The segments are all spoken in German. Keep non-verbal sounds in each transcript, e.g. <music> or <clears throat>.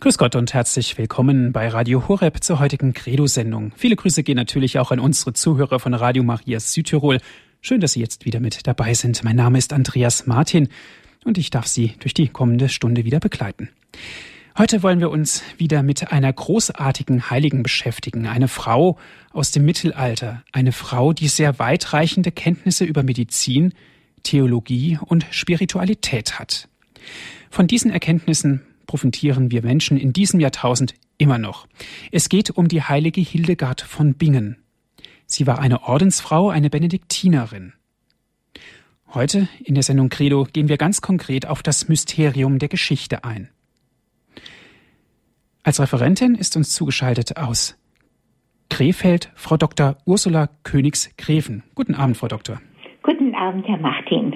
Grüß Gott und herzlich willkommen bei Radio Horeb zur heutigen Credo-Sendung. Viele Grüße gehen natürlich auch an unsere Zuhörer von Radio Maria Südtirol. Schön, dass Sie jetzt wieder mit dabei sind. Mein Name ist Andreas Martin und ich darf Sie durch die kommende Stunde wieder begleiten. Heute wollen wir uns wieder mit einer großartigen Heiligen beschäftigen. Eine Frau aus dem Mittelalter. Eine Frau, die sehr weitreichende Kenntnisse über Medizin, Theologie und Spiritualität hat. Von diesen Erkenntnissen profitieren wir Menschen in diesem Jahrtausend immer noch. Es geht um die heilige Hildegard von Bingen. Sie war eine Ordensfrau, eine Benediktinerin. Heute in der Sendung Credo gehen wir ganz konkret auf das Mysterium der Geschichte ein. Als Referentin ist uns zugeschaltet aus Krefeld Frau Dr. Ursula Königs-Greven. Guten Abend, Frau Doktor. Guten Abend, Herr Martin.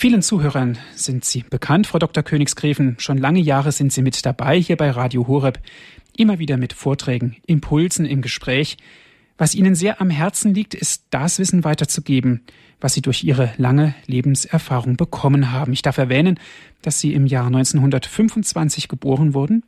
Vielen Zuhörern sind Sie bekannt, Frau Dr. Königsgräfen. Schon lange Jahre sind Sie mit dabei hier bei Radio Horeb. Immer wieder mit Vorträgen, Impulsen im Gespräch. Was Ihnen sehr am Herzen liegt, ist das Wissen weiterzugeben, was Sie durch Ihre lange Lebenserfahrung bekommen haben. Ich darf erwähnen, dass Sie im Jahr 1925 geboren wurden.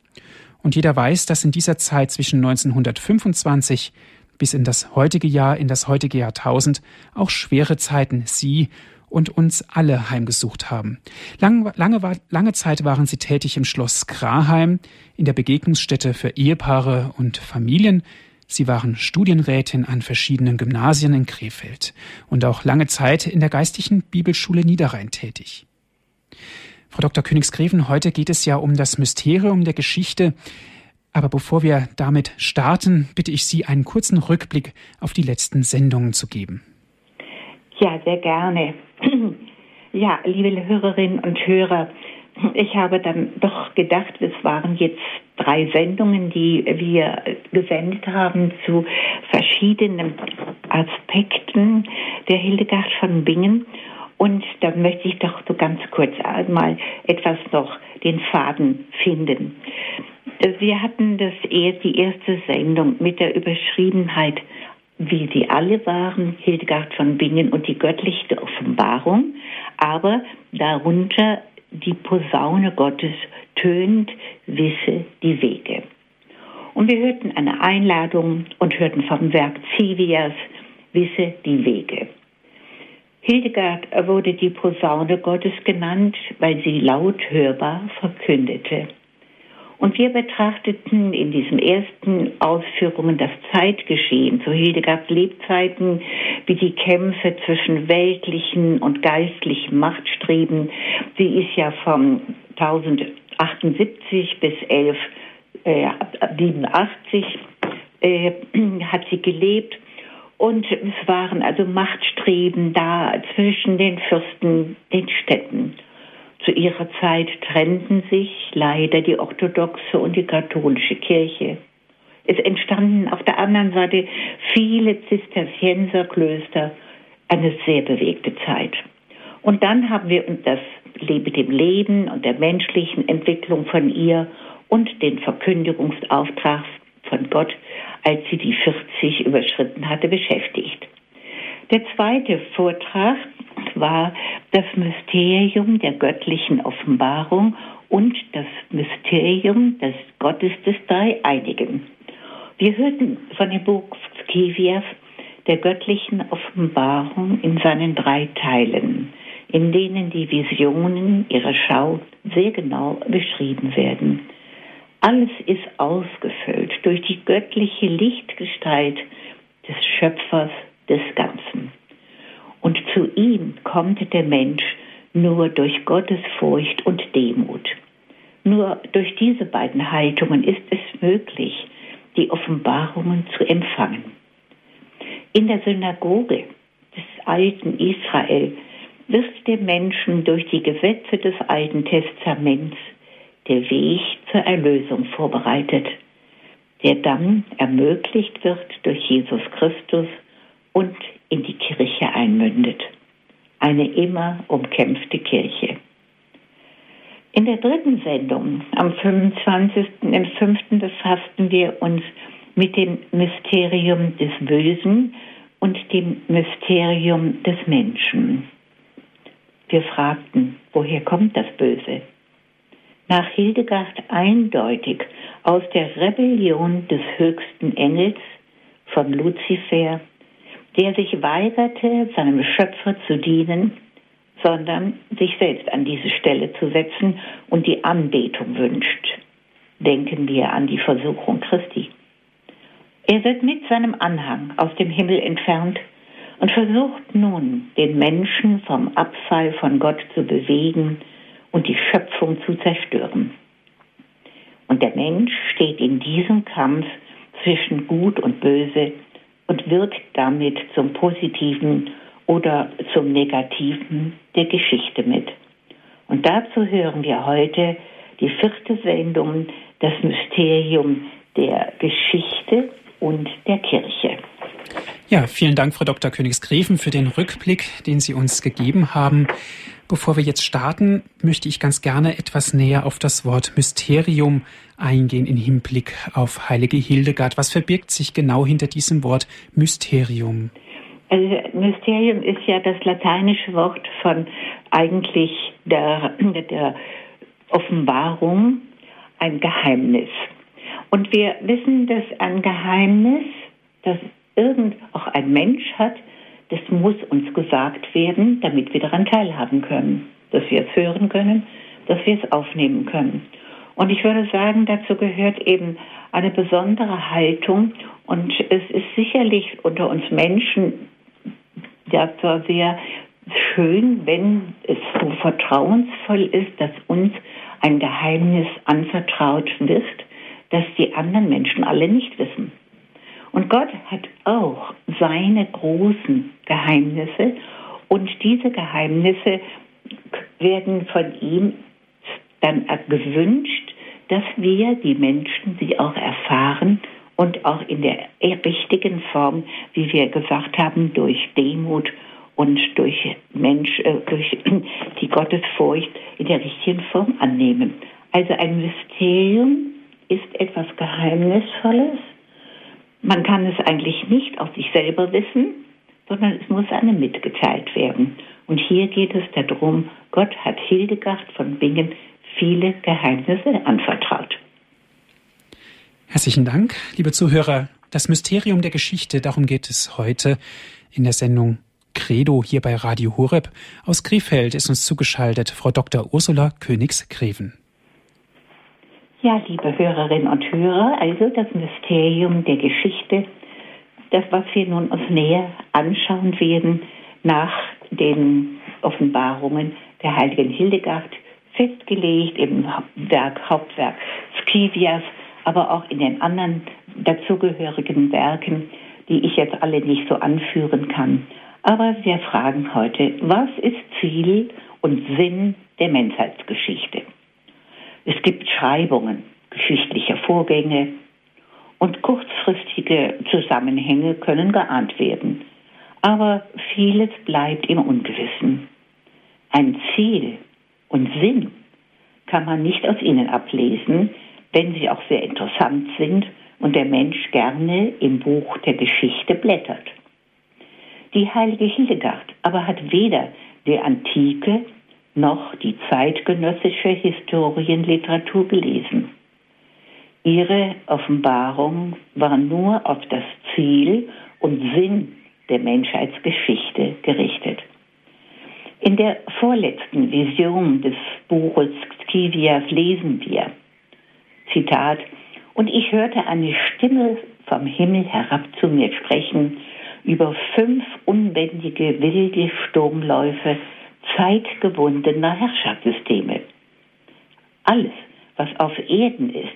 Und jeder weiß, dass in dieser Zeit zwischen 1925 bis in das heutige Jahr, in das heutige Jahrtausend, auch schwere Zeiten Sie und uns alle heimgesucht haben. Lang, lange, lange Zeit waren sie tätig im Schloss Graheim, in der Begegnungsstätte für Ehepaare und Familien. Sie waren Studienrätin an verschiedenen Gymnasien in Krefeld und auch lange Zeit in der geistlichen Bibelschule Niederrhein tätig. Frau Dr. Königsgräfen, heute geht es ja um das Mysterium der Geschichte. Aber bevor wir damit starten, bitte ich Sie, einen kurzen Rückblick auf die letzten Sendungen zu geben. Ja, sehr gerne. <clears throat> Ja, liebe Hörerinnen und Hörer, ich habe dann doch gedacht, es waren jetzt drei Sendungen, die wir gesendet haben zu verschiedenen Aspekten der Hildegard von Bingen. Und da möchte ich doch so ganz kurz einmal etwas noch den Faden finden. Wir hatten das, die erste Sendung mit der Überschriebenheit wie sie alle waren, Hildegard von Bingen und die göttliche Offenbarung, aber darunter die Posaune Gottes tönt, wisse die Wege. Und wir hörten eine Einladung und hörten vom Werk Zivias, wisse die Wege. Hildegard wurde die Posaune Gottes genannt, weil sie laut hörbar verkündete. Und wir betrachteten in diesen ersten Ausführungen das Zeitgeschehen zu Hildegards Lebzeiten, wie die Kämpfe zwischen weltlichen und geistlichen Machtstreben. Sie ist ja von 1078 bis 1187 äh, äh, <clears throat> hat sie gelebt. Und es waren also Machtstreben da zwischen den Fürsten, den Städten. Zu ihrer Zeit trennten sich leider die orthodoxe und die katholische Kirche. Es entstanden auf der anderen Seite viele Zisterzienserklöster, eine sehr bewegte Zeit. Und dann haben wir das mit dem Leben und der menschlichen Entwicklung von ihr und den Verkündigungsauftrag von Gott, als sie die 40 überschritten hatte, beschäftigt. Der zweite Vortrag war das Mysterium der göttlichen Offenbarung und das Mysterium des Gottes des Dreieinigen. Wir hörten von dem Buch Skivias der göttlichen Offenbarung in seinen drei Teilen, in denen die Visionen ihrer Schau sehr genau beschrieben werden. Alles ist ausgefüllt durch die göttliche Lichtgestalt des Schöpfers des Ganzen. Und zu ihm kommt der Mensch nur durch Gottes Furcht und Demut. Nur durch diese beiden Haltungen ist es möglich, die Offenbarungen zu empfangen. In der Synagoge des alten Israel wird dem Menschen durch die Gesetze des Alten Testaments der Weg zur Erlösung vorbereitet, der dann ermöglicht wird durch Jesus Christus und in die Kirche einmündet. Eine immer umkämpfte Kirche. In der dritten Sendung, am 25. im 5. befassten wir uns mit dem Mysterium des Bösen und dem Mysterium des Menschen. Wir fragten, woher kommt das Böse? nach Hildegard eindeutig aus der Rebellion des höchsten Engels von Luzifer, der sich weigerte, seinem Schöpfer zu dienen, sondern sich selbst an diese Stelle zu setzen und die Anbetung wünscht. Denken wir an die Versuchung Christi. Er wird mit seinem Anhang aus dem Himmel entfernt und versucht nun, den Menschen vom Abfall von Gott zu bewegen und die Schöpfung zu zerstören. Und der Mensch steht in diesem Kampf zwischen Gut und Böse und wird damit zum Positiven oder zum Negativen der Geschichte mit. Und dazu hören wir heute die vierte Sendung, das Mysterium der Geschichte und der Kirche. Ja, vielen Dank, Frau Dr. Königsgräfen, für den Rückblick, den Sie uns gegeben haben. Bevor wir jetzt starten, möchte ich ganz gerne etwas näher auf das Wort Mysterium eingehen im Hinblick auf heilige Hildegard. Was verbirgt sich genau hinter diesem Wort Mysterium? Also Mysterium ist ja das lateinische Wort von eigentlich der, der Offenbarung, ein Geheimnis. Und wir wissen, dass ein Geheimnis, das irgend auch ein Mensch hat, das muss uns gesagt werden, damit wir daran teilhaben können, dass wir es hören können, dass wir es aufnehmen können. Und ich würde sagen, dazu gehört eben eine besondere Haltung. Und es ist sicherlich unter uns Menschen ja zwar sehr schön, wenn es so vertrauensvoll ist, dass uns ein Geheimnis anvertraut wird, das die anderen Menschen alle nicht wissen. Und Gott hat auch seine großen Geheimnisse und diese Geheimnisse werden von ihm dann gewünscht, dass wir, die Menschen, sie auch erfahren und auch in der richtigen Form, wie wir gesagt haben, durch Demut und durch Mensch, äh, durch <clears throat> die Gottesfurcht in der richtigen Form annehmen. Also ein Mysterium ist etwas Geheimnisvolles. Man kann es eigentlich nicht aus sich selber wissen, sondern es muss einem mitgeteilt werden. Und hier geht es darum, Gott hat Hildegard von Bingen viele Geheimnisse anvertraut. Herzlichen Dank, liebe Zuhörer. Das Mysterium der Geschichte, darum geht es heute in der Sendung Credo hier bei Radio Horeb. Aus Krefeld ist uns zugeschaltet Frau Dr. Ursula Königs-Greven. Ja, liebe Hörerinnen und Hörer, also das Mysterium der Geschichte, das, was wir nun uns näher anschauen werden nach den Offenbarungen der heiligen Hildegard, festgelegt im Werk, Hauptwerk Skivias aber auch in den anderen dazugehörigen Werken, die ich jetzt alle nicht so anführen kann. Aber wir fragen heute, was ist Ziel und Sinn der Menschheitsgeschichte? Es gibt Schreibungen geschichtlicher Vorgänge und kurzfristige Zusammenhänge können geahnt werden. Aber vieles bleibt im Ungewissen. Ein Ziel und Sinn kann man nicht aus ihnen ablesen, wenn sie auch sehr interessant sind und der Mensch gerne im Buch der Geschichte blättert. Die heilige Hildegard aber hat weder die antike noch die zeitgenössische Historienliteratur gelesen. Ihre Offenbarung war nur auf das Ziel und Sinn der Menschheitsgeschichte gerichtet. In der vorletzten Vision des Buches Scivias lesen wir, Zitat, und ich hörte eine Stimme vom Himmel herab zu mir sprechen über fünf unbändige wilde Sturmläufe zeitgebundener Herrschaftssysteme. Alles, was auf Erden ist,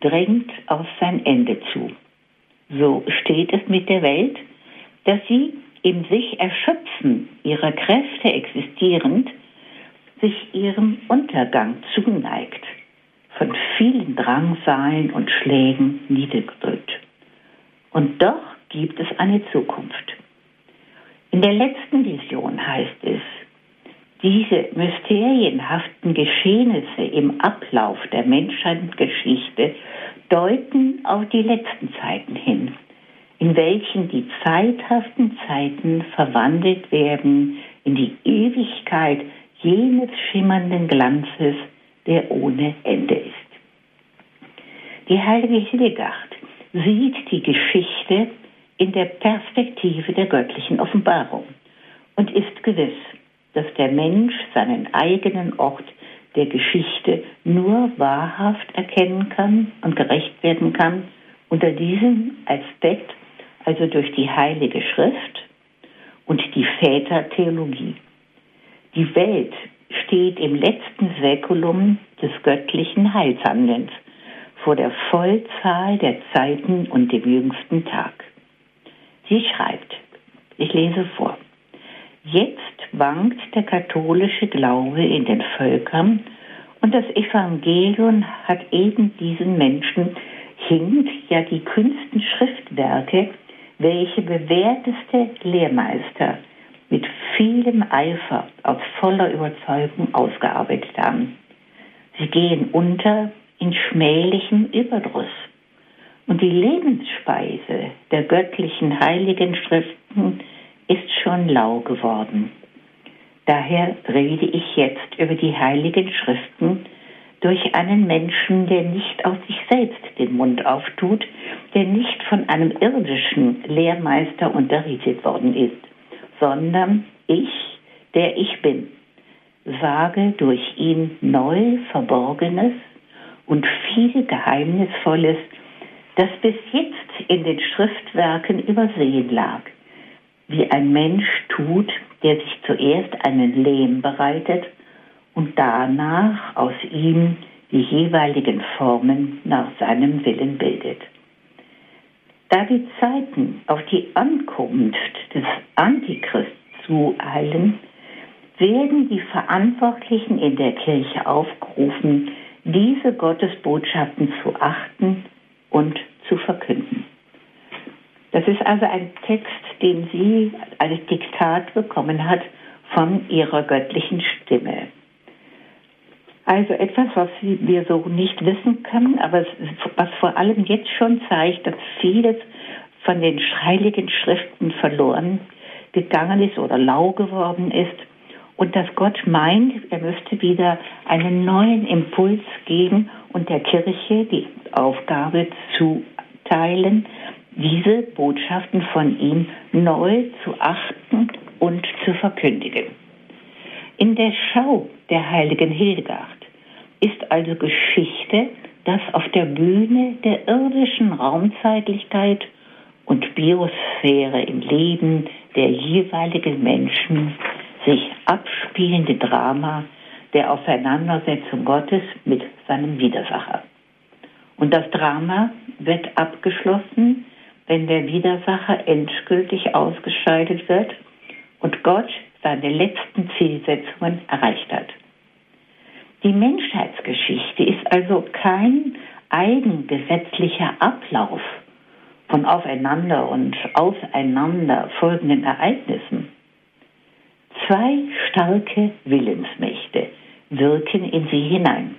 drängt auf sein Ende zu. So steht es mit der Welt, dass sie im sich Erschöpfen ihrer Kräfte existierend sich ihrem Untergang zuneigt von vielen Drangsalen und Schlägen niedergedrückt. Und doch gibt es eine Zukunft. In der letzten Vision heißt es, diese mysterienhaften Geschehnisse im Ablauf der Menschheitsgeschichte deuten auf die letzten Zeiten hin, in welchen die zeithaften Zeiten verwandelt werden in die Ewigkeit jenes schimmernden Glanzes, der ohne Ende ist. Die heilige Hildegard sieht die Geschichte in der Perspektive der göttlichen Offenbarung und ist gewiss, dass der Mensch seinen eigenen Ort der Geschichte nur wahrhaft erkennen kann und gerecht werden kann unter diesem Aspekt, also durch die Heilige Schrift und die Vätertheologie. Die Welt steht im letzten Säkulum des göttlichen Heilshandelns vor der Vollzahl der Zeiten und dem jüngsten Tag. Sie schreibt, ich lese vor, jetzt wankt der katholische Glaube in den Völkern und das Evangelium hat eben diesen Menschen hinkt ja die kühnsten Schriftwerke, welche bewährteste Lehrmeister mit vielem Eifer aus voller Überzeugung ausgearbeitet haben. Sie gehen unter in schmählichem Überdruss. Und die Lebensspeise der göttlichen heiligen Schriften ist schon lau geworden. Daher rede ich jetzt über die heiligen Schriften durch einen Menschen, der nicht aus sich selbst den Mund auftut, der nicht von einem irdischen Lehrmeister unterrichtet worden ist, sondern ich, der ich bin, sage durch ihn neu Verborgenes und viel Geheimnisvolles, das bis jetzt in den Schriftwerken übersehen lag, wie ein Mensch tut, der sich zuerst einen Lehm bereitet und danach aus ihm die jeweiligen Formen nach seinem Willen bildet. Da die Zeiten auf die Ankunft des Antichrist zueilen, werden die Verantwortlichen in der Kirche aufgerufen, diese Gottesbotschaften zu achten und zu verkünden. Das ist also ein Text, den sie als Diktat bekommen hat von ihrer göttlichen Stimme. Also etwas, was wir so nicht wissen können, aber was vor allem jetzt schon zeigt, dass vieles von den heiligen Schriften verloren gegangen ist oder lau geworden ist und dass Gott meint, er müsste wieder einen neuen Impuls geben und der Kirche die Aufgabe zuteilen, diese Botschaften von ihm neu zu achten und zu verkündigen. In der Schau der heiligen Hildegard ist also Geschichte, das auf der Bühne der irdischen Raumzeitlichkeit und Biosphäre im Leben der jeweiligen Menschen sich abspielende Drama der Auseinandersetzung Gottes mit seinem Widersacher. Und das Drama wird abgeschlossen, wenn der Widersacher endgültig ausgeschaltet wird und Gott seine letzten Zielsetzungen erreicht hat. Die Menschheitsgeschichte ist also kein eigengesetzlicher Ablauf von aufeinander und auseinander folgenden Ereignissen, Zwei starke Willensmächte wirken in sie hinein.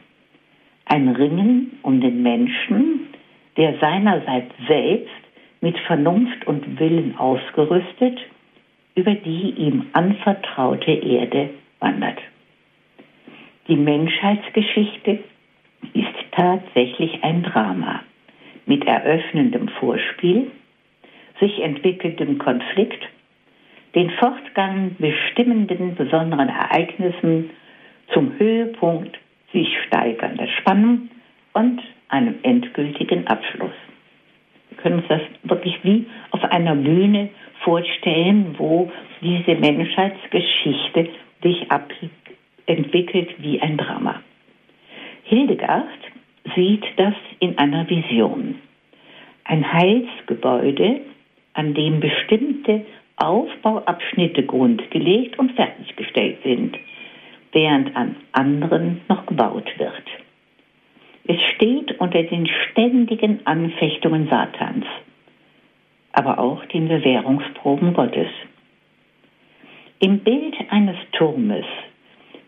Ein Ringen um den Menschen, der seinerseits selbst mit Vernunft und Willen ausgerüstet über die ihm anvertraute Erde wandert. Die Menschheitsgeschichte ist tatsächlich ein Drama mit eröffnendem Vorspiel, sich entwickelndem Konflikt den Fortgang bestimmenden besonderen Ereignissen zum Höhepunkt sich steigernder Spannung und einem endgültigen Abschluss. Wir können uns das wirklich wie auf einer Bühne vorstellen, wo diese Menschheitsgeschichte sich entwickelt wie ein Drama. Hildegard sieht das in einer Vision. Ein Heilsgebäude, an dem bestimmte Aufbauabschnitte grundgelegt und fertiggestellt sind, während an anderen noch gebaut wird. Es steht unter den ständigen Anfechtungen Satans, aber auch den Bewährungsproben Gottes. Im Bild eines Turmes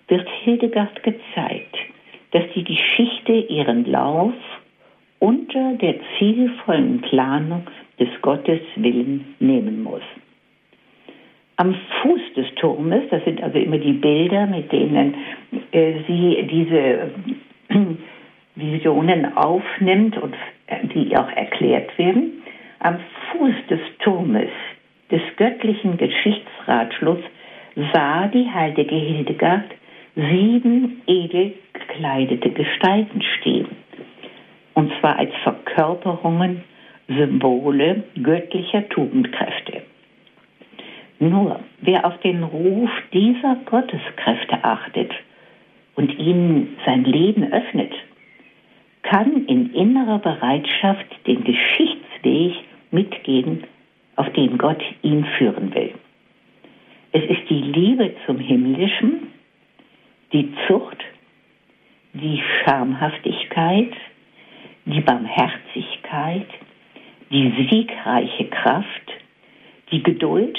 wird Hildegard gezeigt, dass die Geschichte ihren Lauf unter der zielvollen Planung des Gottes Willen nehmen muss. Am Fuß des Turmes, das sind also immer die Bilder, mit denen äh, sie diese Visionen aufnimmt und die auch erklärt werden. Am Fuß des Turmes des göttlichen Geschichtsratschlusses sah die heilige Hildegard sieben edel gekleidete Gestalten stehen. Und zwar als Verkörperungen, Symbole göttlicher Tugendkräfte. Nur wer auf den Ruf dieser Gotteskräfte achtet und ihnen sein Leben öffnet, kann in innerer Bereitschaft den Geschichtsweg mitgehen, auf den Gott ihn führen will. Es ist die Liebe zum Himmlischen, die Zucht, die Schamhaftigkeit, die Barmherzigkeit, die siegreiche Kraft, die Geduld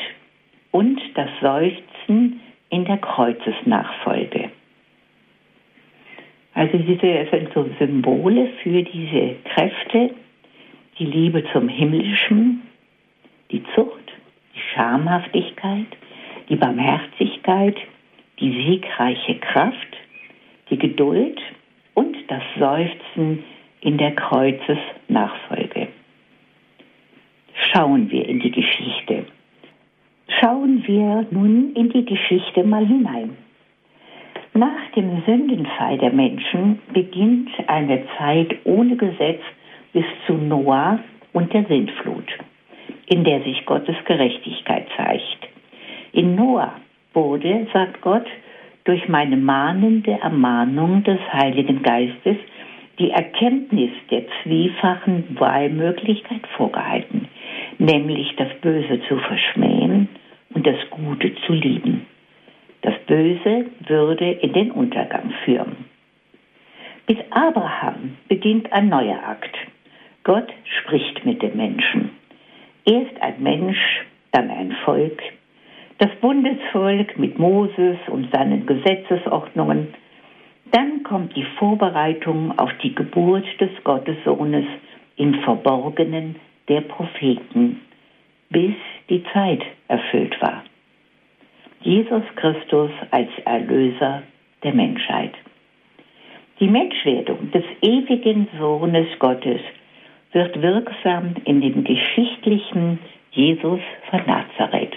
und das Seufzen in der Kreuzesnachfolge. Also diese sind so Symbole für diese Kräfte, die Liebe zum Himmlischen, die Zucht, die Schamhaftigkeit, die Barmherzigkeit, die siegreiche Kraft, die Geduld und das Seufzen in der Kreuzesnachfolge. Schauen wir in die Geschichte. Schauen wir nun in die Geschichte mal hinein. Nach dem Sündenfall der Menschen beginnt eine Zeit ohne Gesetz bis zu Noah und der Sintflut, in der sich Gottes Gerechtigkeit zeigt. In Noah wurde, sagt Gott, durch meine mahnende Ermahnung des Heiligen Geistes die Erkenntnis der zwiefachen Wahlmöglichkeit vorgehalten, nämlich das Böse zu verschmähen und das Gute zu lieben. Das Böse würde in den Untergang führen. Mit Abraham beginnt ein neuer Akt. Gott spricht mit dem Menschen. Erst ein Mensch, dann ein Volk. Das Bundesvolk mit Moses und seinen Gesetzesordnungen. Dann kommt die Vorbereitung auf die Geburt des Gottessohnes im Verborgenen der Propheten, bis die Zeit erfüllt war. Jesus Christus als Erlöser der Menschheit. Die Menschwerdung des ewigen Sohnes Gottes wird wirksam in dem geschichtlichen Jesus von Nazareth.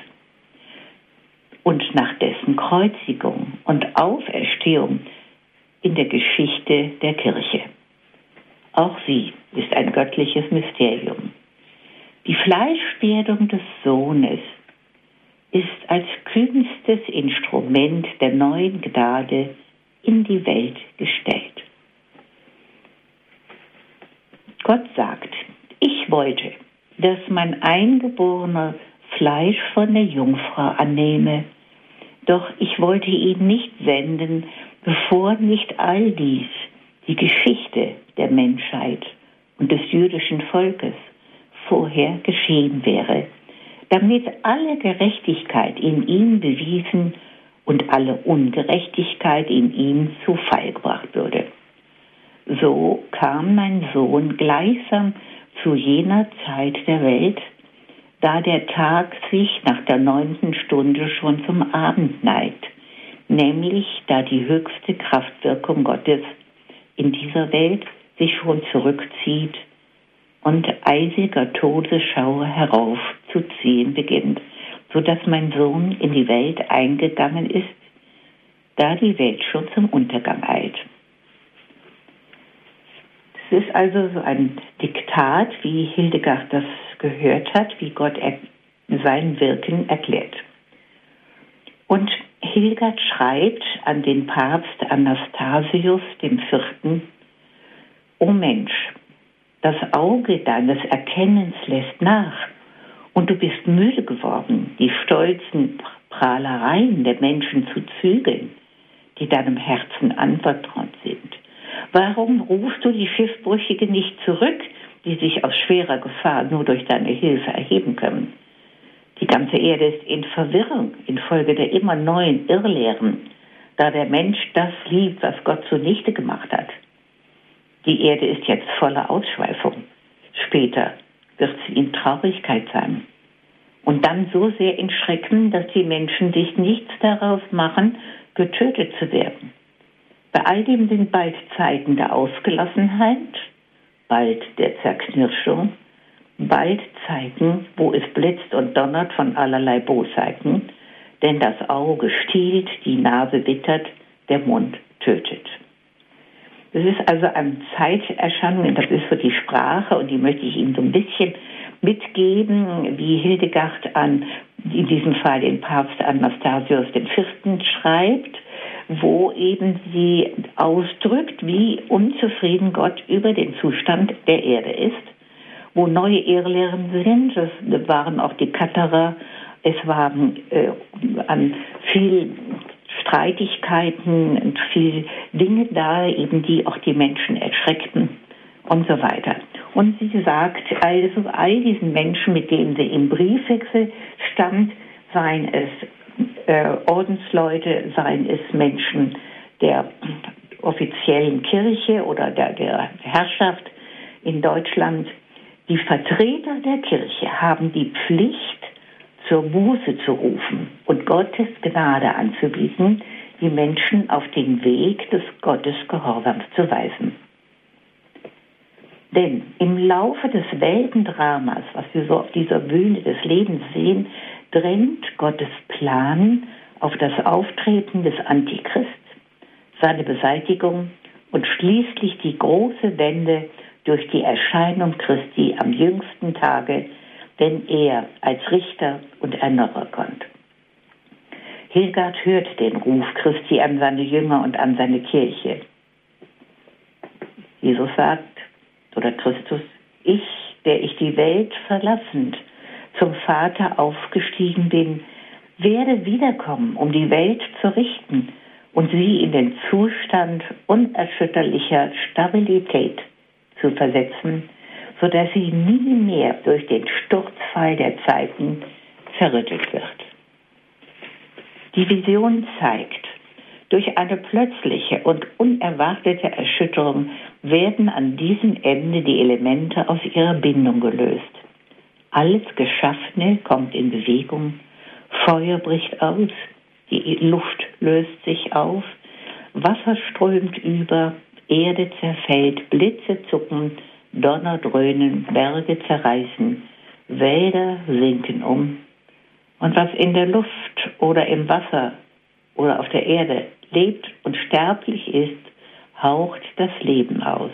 Und nach dessen Kreuzigung und Auferstehung in der Geschichte der Kirche. Auch sie ist ein göttliches Mysterium. Die Fleischwerdung des Sohnes ist als kühnstes Instrument der neuen Gnade in die Welt gestellt. Gott sagt, ich wollte, dass mein eingeborener Fleisch von der Jungfrau annehme, doch ich wollte ihn nicht senden, bevor nicht all dies, die Geschichte der Menschheit und des jüdischen Volkes, vorher geschehen wäre damit alle Gerechtigkeit in ihm bewiesen und alle Ungerechtigkeit in ihm zu Fall gebracht würde. So kam mein Sohn gleichsam zu jener Zeit der Welt, da der Tag sich nach der neunten Stunde schon zum Abend neigt, nämlich da die höchste Kraftwirkung Gottes in dieser Welt sich schon zurückzieht und eisiger Todesschauer heraufzuziehen beginnt, so dass mein Sohn in die Welt eingegangen ist, da die Welt schon zum Untergang eilt. Es ist also so ein Diktat, wie Hildegard das gehört hat, wie Gott sein Wirken erklärt. Und Hildegard schreibt an den Papst Anastasius IV. O Mensch, das Auge deines Erkennens lässt nach und du bist müde geworden, die stolzen Prahlereien der Menschen zu zügeln, die deinem Herzen anvertraut sind. Warum rufst du die Schiffbrüchige nicht zurück, die sich aus schwerer Gefahr nur durch deine Hilfe erheben können? Die ganze Erde ist in Verwirrung infolge der immer neuen Irrlehren, da der Mensch das liebt, was Gott zunichte gemacht hat. Die Erde ist jetzt voller Ausschweifung. Später wird sie in Traurigkeit sein. Und dann so sehr in Schrecken, dass die Menschen sich nichts darauf machen, getötet zu werden. Bei all dem sind bald Zeiten der Ausgelassenheit, bald der Zerknirschung, bald Zeiten, wo es blitzt und donnert von allerlei Bosheiten, denn das Auge stiehlt, die Nase wittert, der Mund tötet. Das ist also eine Zeiterscheinung, das ist so die Sprache und die möchte ich Ihnen so ein bisschen mitgeben, wie Hildegard an, in diesem Fall den Papst Anastasius IV. schreibt, wo eben sie ausdrückt, wie unzufrieden Gott über den Zustand der Erde ist, wo neue Irrlehren sind, das waren auch die Katterer, es waren äh, an viel Streitigkeiten und viel Dinge da, eben die auch die Menschen erschreckten und so weiter. Und sie sagt, also all diesen Menschen, mit denen sie im Briefwechsel stand, seien es äh, Ordensleute, seien es Menschen der offiziellen Kirche oder der, der Herrschaft in Deutschland, die Vertreter der Kirche haben die Pflicht, zur Buße zu rufen und Gottes Gnade anzubieten, die Menschen auf den Weg des Gottesgehorsams zu weisen. Denn im Laufe des Weltendramas, was wir so auf dieser Bühne des Lebens sehen, drängt Gottes Plan auf das Auftreten des Antichrist, seine Beseitigung und schließlich die große Wende durch die Erscheinung Christi am jüngsten Tage, wenn er als Richter und Erneuerer kommt. Hildegard hört den Ruf Christi an seine Jünger und an seine Kirche. Jesus sagt, oder Christus, ich, der ich die Welt verlassend zum Vater aufgestiegen bin, werde wiederkommen, um die Welt zu richten und sie in den Zustand unerschütterlicher Stabilität zu versetzen, sodass sie nie mehr durch den Sturzfall der Zeiten zerrüttelt wird. Die Vision zeigt, durch eine plötzliche und unerwartete Erschütterung werden an diesem Ende die Elemente aus ihrer Bindung gelöst. Alles Geschaffene kommt in Bewegung, Feuer bricht aus, die Luft löst sich auf, Wasser strömt über, Erde zerfällt, Blitze zucken, Donner dröhnen, Berge zerreißen, Wälder sinken um. Und was in der Luft oder im Wasser oder auf der Erde lebt und sterblich ist, haucht das Leben aus.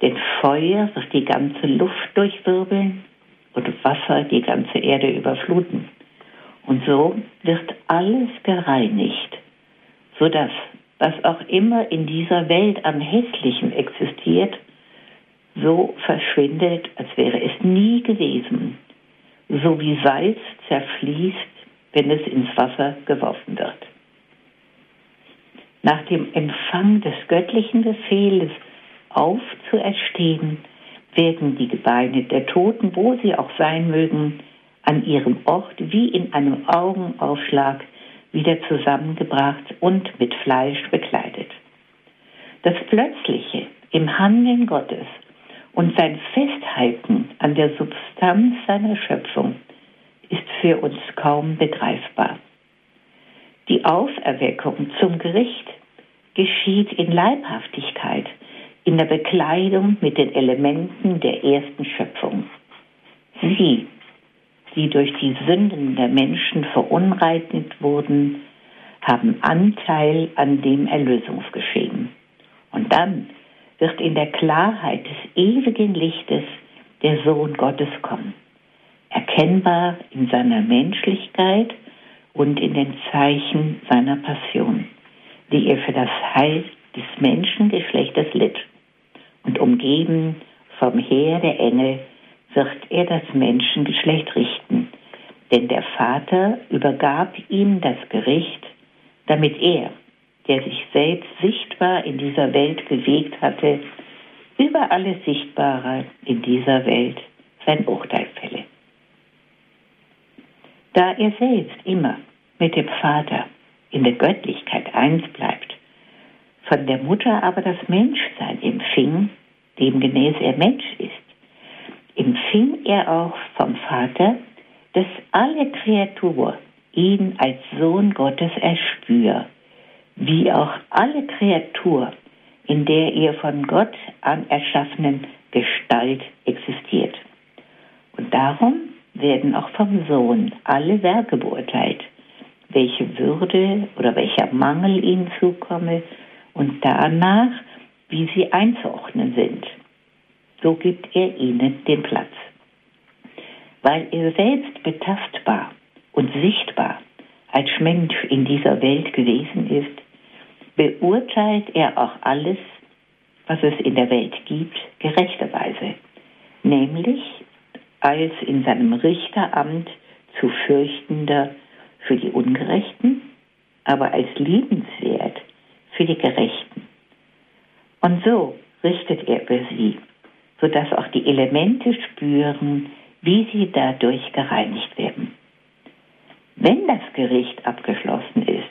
Denn Feuer wird die ganze Luft durchwirbeln und Wasser die ganze Erde überfluten. Und so wird alles gereinigt, sodass was auch immer in dieser Welt am Hässlichen existiert, so verschwindet, als wäre es nie gewesen, so wie Salz zerfließt, wenn es ins Wasser geworfen wird. Nach dem Empfang des göttlichen Befehles aufzuerstehen, werden die Gebeine der Toten, wo sie auch sein mögen, an ihrem Ort wie in einem Augenaufschlag wieder zusammengebracht und mit Fleisch bekleidet. Das Plötzliche im Handeln Gottes und sein Festhalten an der Substanz seiner Schöpfung ist für uns kaum begreifbar. Die Auferweckung zum Gericht geschieht in Leibhaftigkeit, in der Bekleidung mit den Elementen der ersten Schöpfung. Sie, die durch die Sünden der Menschen verunreinigt wurden, haben Anteil an dem Erlösungsgeschehen. Und dann wird in der Klarheit des ewigen Lichtes der Sohn Gottes kommen, erkennbar in seiner Menschlichkeit und in den Zeichen seiner Passion, die er für das Heil des Menschengeschlechtes litt. Und umgeben vom Heer der Engel wird er das Menschengeschlecht richten, denn der Vater übergab ihm das Gericht, damit er, der sich selbst sichtbar in dieser Welt bewegt hatte, über alles Sichtbare in dieser Welt sein Urteil fälle. Da er selbst immer mit dem Vater in der Göttlichkeit eins bleibt, von der Mutter aber das Menschsein empfing, demgemäß er Mensch ist, empfing er auch vom Vater, dass alle Kreatur ihn als Sohn Gottes erspür, wie auch alle Kreatur in der ihr von Gott an erschaffenen Gestalt existiert. Und darum werden auch vom Sohn alle Werke beurteilt, welche Würde oder welcher Mangel ihnen zukomme und danach, wie sie einzuordnen sind. So gibt er ihnen den Platz. Weil er selbst betastbar und sichtbar als Mensch in dieser Welt gewesen ist, beurteilt er auch alles, was es in der Welt gibt, gerechterweise, nämlich als in seinem Richteramt zu fürchtender für die Ungerechten, aber als liebenswert für die Gerechten. Und so richtet er über sie, sodass auch die Elemente spüren, wie sie dadurch gereinigt werden. Wenn das Gericht abgeschlossen ist,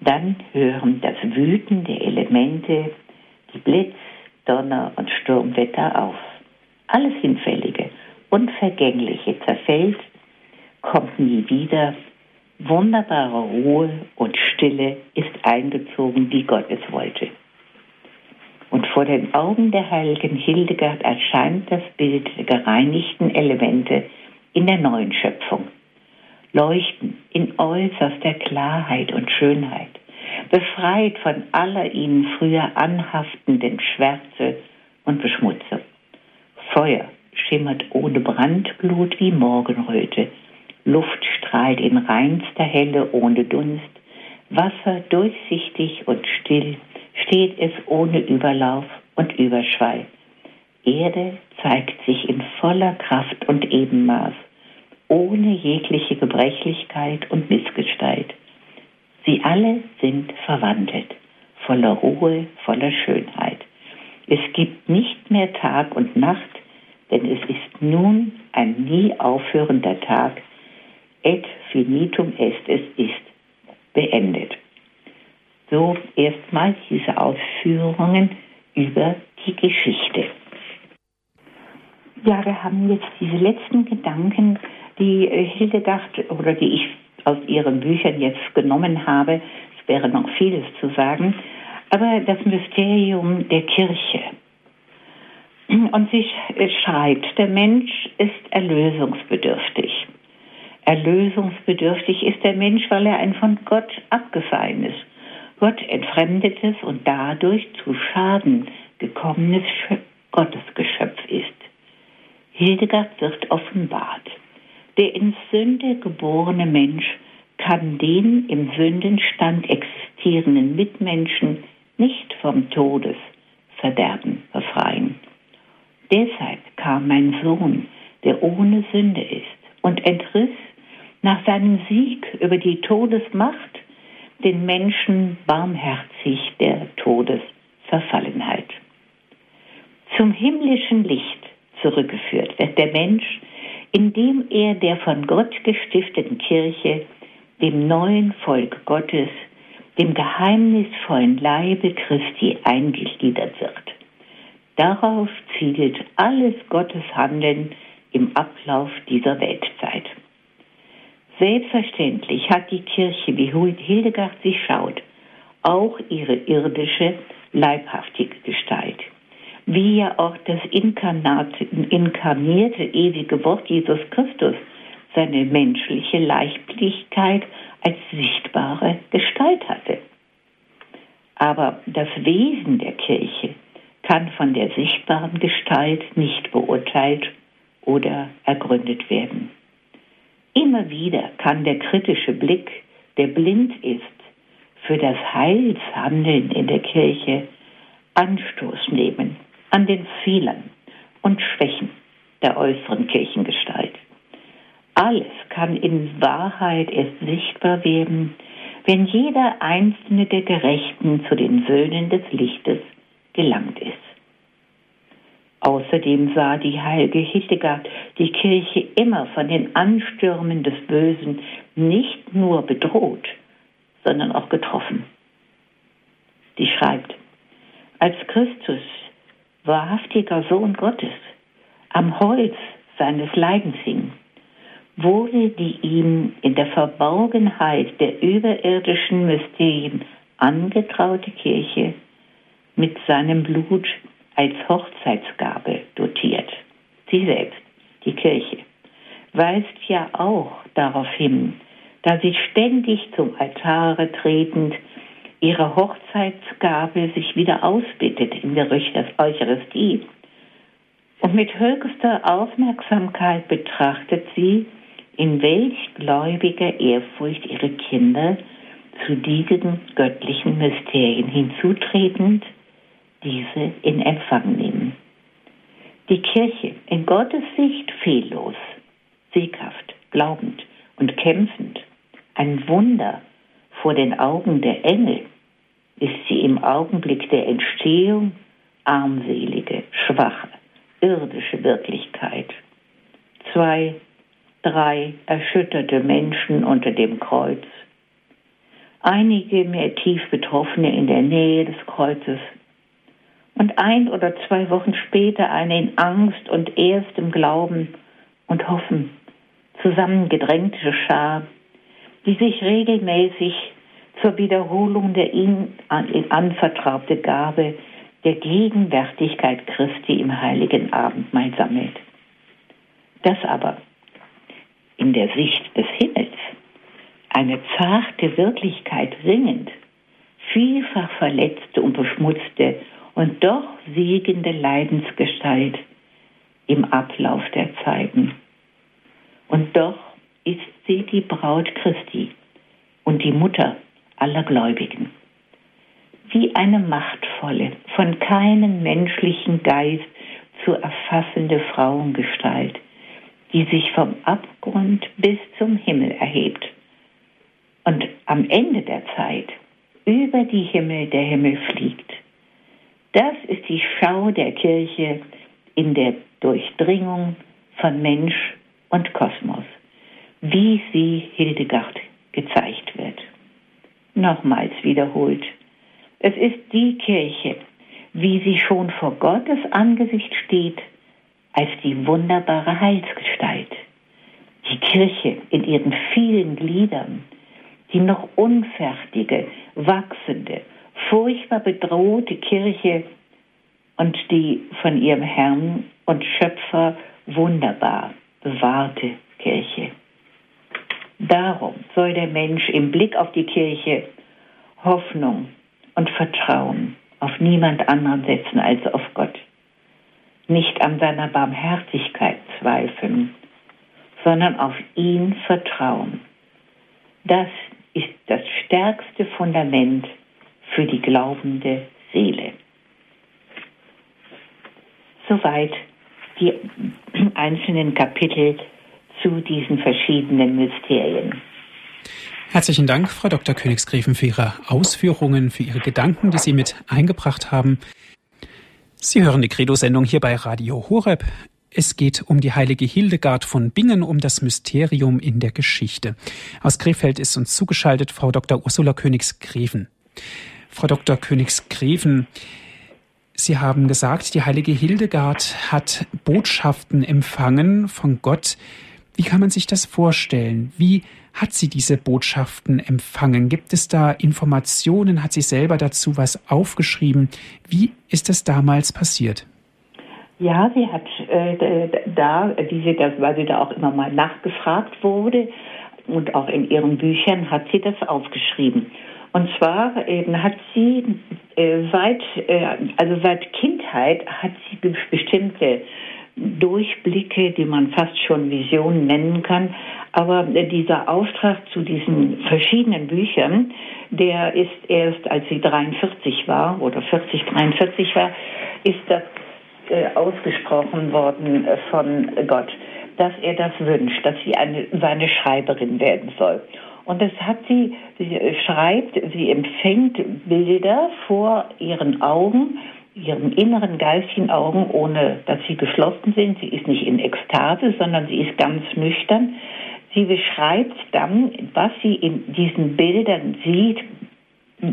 dann hören das Wüten der Elemente, die Blitz, Donner und Sturmwetter auf. Alles Hinfällige, Unvergängliche zerfällt, kommt nie wieder. Wunderbare Ruhe und Stille ist eingezogen, wie Gott es wollte. Und vor den Augen der heiligen Hildegard erscheint das Bild der gereinigten Elemente in der neuen Schöpfung leuchten in äußerster Klarheit und Schönheit, befreit von aller ihnen früher anhaftenden Schwärze und Beschmutzung. Feuer schimmert ohne Brandglut wie Morgenröte, Luft strahlt in reinster Helle ohne Dunst, Wasser durchsichtig und still, steht es ohne Überlauf und Überschwall. Erde zeigt sich in voller Kraft und Ebenmaß ohne jegliche Gebrechlichkeit und Missgestalt. Sie alle sind verwandelt, voller Ruhe, voller Schönheit. Es gibt nicht mehr Tag und Nacht, denn es ist nun ein nie aufhörender Tag. Et finitum est, es ist beendet. So erstmals diese Ausführungen über die Geschichte. Ja, wir haben jetzt diese letzten Gedanken die äh, Hildegard oder die ich aus ihren Büchern jetzt genommen habe. Es wäre noch vieles zu sagen. Aber das Mysterium der Kirche. Und sie schreibt, der Mensch ist erlösungsbedürftig. Erlösungsbedürftig ist der Mensch, weil er ein von Gott abgefallen ist. Gott entfremdetes und dadurch zu Schaden gekommenes Gottesgeschöpf ist. Hildegard wird offenbart. Der in Sünde geborene Mensch kann den im Sündenstand existierenden Mitmenschen nicht vom Todesverderben befreien. Deshalb kam mein Sohn, der ohne Sünde ist, und entriss nach seinem Sieg über die Todesmacht den Menschen barmherzig der Todesverfallenheit. Zum himmlischen Licht zurückgeführt wird der Mensch indem er der von Gott gestifteten Kirche, dem neuen Volk Gottes, dem geheimnisvollen Leibe Christi eingegliedert wird. Darauf zielt alles Gottes Handeln im Ablauf dieser Weltzeit. Selbstverständlich hat die Kirche, wie Hildegard sie schaut, auch ihre irdische, leibhaftige Gestalt wie ja auch das inkarnate, inkarnierte ewige Wort Jesus Christus seine menschliche Leichtlichkeit als sichtbare Gestalt hatte. Aber das Wesen der Kirche kann von der sichtbaren Gestalt nicht beurteilt oder ergründet werden. Immer wieder kann der kritische Blick, der blind ist für das Heilshandeln in der Kirche, Anstoß nehmen an den Fehlern und Schwächen der äußeren Kirchengestalt. Alles kann in Wahrheit erst sichtbar werden, wenn jeder einzelne der Gerechten zu den Söhnen des Lichtes gelangt ist. Außerdem sah die heilige Hildegard die Kirche immer von den Anstürmen des Bösen nicht nur bedroht, sondern auch getroffen. Sie schreibt, als Christus wahrhaftiger Sohn Gottes, am Holz seines Leidens hing, wurde die ihm in der Verborgenheit der überirdischen Mysterien angetraute Kirche mit seinem Blut als Hochzeitsgabe dotiert. Sie selbst, die Kirche, weist ja auch darauf hin, da sie ständig zum Altare tretend ihre Hochzeitsgabe sich wieder ausbittet in der Eucharistie. Und mit höchster Aufmerksamkeit betrachtet sie, in welch gläubiger Ehrfurcht ihre Kinder zu diesen göttlichen Mysterien hinzutretend diese in Empfang nehmen. Die Kirche in Gottes Sicht fehllos, sieghaft, glaubend und kämpfend, ein Wunder vor den Augen der Engel, ist sie im Augenblick der Entstehung armselige, schwache, irdische Wirklichkeit. Zwei, drei erschütterte Menschen unter dem Kreuz, einige mehr tief Betroffene in der Nähe des Kreuzes und ein oder zwei Wochen später eine in Angst und erstem Glauben und Hoffen zusammengedrängte Schar, die sich regelmäßig zur Wiederholung der ihm anvertraute Gabe der Gegenwärtigkeit Christi im heiligen Abendmahl sammelt. Das aber in der Sicht des Himmels eine zarte Wirklichkeit ringend, vielfach verletzte und beschmutzte und doch siegende Leidensgestalt im Ablauf der Zeiten. Und doch ist sie die Braut Christi und die Mutter aller Gläubigen. Wie eine machtvolle, von keinem menschlichen Geist zu erfassende Frauengestalt, die sich vom Abgrund bis zum Himmel erhebt und am Ende der Zeit über die Himmel der Himmel fliegt. Das ist die Schau der Kirche in der Durchdringung von Mensch und Kosmos, wie sie Hildegard gezeigt wird. Nochmals wiederholt, es ist die Kirche, wie sie schon vor Gottes Angesicht steht, als die wunderbare Heilsgestalt. Die Kirche in ihren vielen Gliedern, die noch unfertige, wachsende, furchtbar bedrohte Kirche und die von ihrem Herrn und Schöpfer wunderbar bewahrte Kirche. Darum soll der Mensch im Blick auf die Kirche Hoffnung und Vertrauen auf niemand anderen setzen als auf Gott. Nicht an seiner Barmherzigkeit zweifeln, sondern auf ihn vertrauen. Das ist das stärkste Fundament für die glaubende Seele. Soweit die einzelnen Kapitel zu diesen verschiedenen Mysterien. Herzlichen Dank, Frau Dr. Königsgräfen, für Ihre Ausführungen, für Ihre Gedanken, die Sie mit eingebracht haben. Sie hören die Credo-Sendung hier bei Radio Horeb. Es geht um die heilige Hildegard von Bingen, um das Mysterium in der Geschichte. Aus Krefeld ist uns zugeschaltet Frau Dr. Ursula Königsgräfen. Frau Dr. Königsgräfen, Sie haben gesagt, die heilige Hildegard hat Botschaften empfangen von Gott. Wie kann man sich das vorstellen? Wie hat sie diese Botschaften empfangen? Gibt es da Informationen? Hat sie selber dazu was aufgeschrieben? Wie ist das damals passiert? Ja, sie hat äh, da, diese, weil sie da auch immer mal nachgefragt wurde und auch in ihren Büchern hat sie das aufgeschrieben. Und zwar eben hat sie äh, seit, äh, also seit Kindheit hat sie bestimmte Durchblicke, die man fast schon Visionen nennen kann. Aber dieser Auftrag zu diesen verschiedenen Büchern, der ist erst, als sie 43 war oder 40, 43 war, ist das äh, ausgesprochen worden von Gott, dass er das wünscht, dass sie eine, seine Schreiberin werden soll. Und das hat sie, sie schreibt, sie empfängt Bilder vor ihren Augen, ihren inneren geistigen Augen, ohne dass sie geschlossen sind. Sie ist nicht in Ekstase, sondern sie ist ganz nüchtern. Sie beschreibt dann, was sie in diesen Bildern sieht,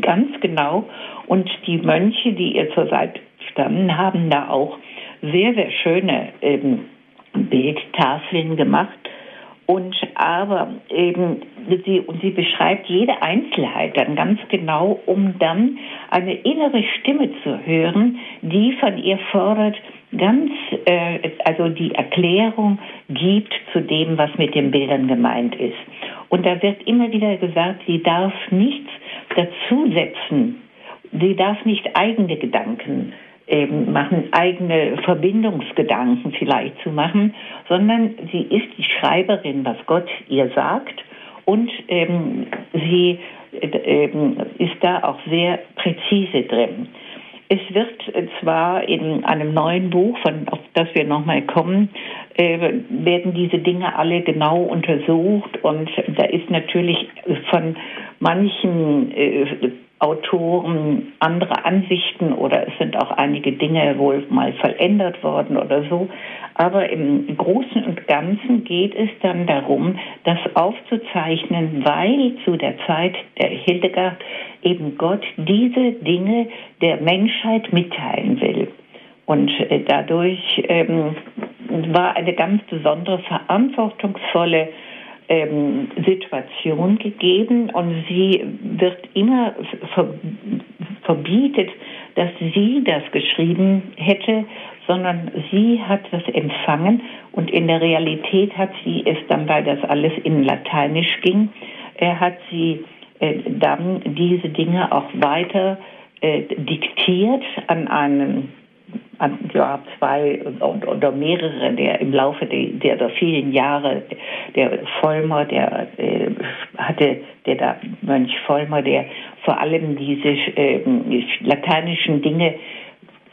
ganz genau. Und die Mönche, die ihr zur Seite standen, haben da auch sehr, sehr schöne ähm, Bildtafeln gemacht Und aber eben sie und sie beschreibt jede Einzelheit dann ganz genau, um dann eine innere Stimme zu hören, die von ihr fordert, ganz äh, also die Erklärung gibt zu dem, was mit den Bildern gemeint ist. Und da wird immer wieder gesagt, sie darf nichts dazusetzen, sie darf nicht eigene Gedanken eben machen, eigene Verbindungsgedanken vielleicht zu machen, sondern sie ist die Schreiberin, was Gott ihr sagt und ähm, sie äh, ist da auch sehr präzise drin. Es wird zwar in einem neuen Buch, von, auf das wir nochmal kommen, äh, werden diese Dinge alle genau untersucht und da ist natürlich von manchen äh, Autoren andere Ansichten oder es sind auch einige Dinge wohl mal verändert worden oder so. Aber im Großen und Ganzen geht es dann darum, das aufzuzeichnen, weil zu der Zeit der Hildegard eben Gott diese Dinge der Menschheit mitteilen will. Und äh, dadurch ähm, war eine ganz besondere verantwortungsvolle ähm, Situation gegeben und sie wird immer ver verbietet, dass sie das geschrieben hätte, sondern sie hat das empfangen und in der Realität hat sie es dann, weil das alles in Lateinisch ging, äh, hat sie äh, dann diese Dinge auch weiter äh, diktiert an einen ja, zwei oder mehrere, der im Laufe der, der vielen Jahre, der Vollmer, der äh, hatte, der da Mönch Vollmer, der vor allem diese äh, lateinischen Dinge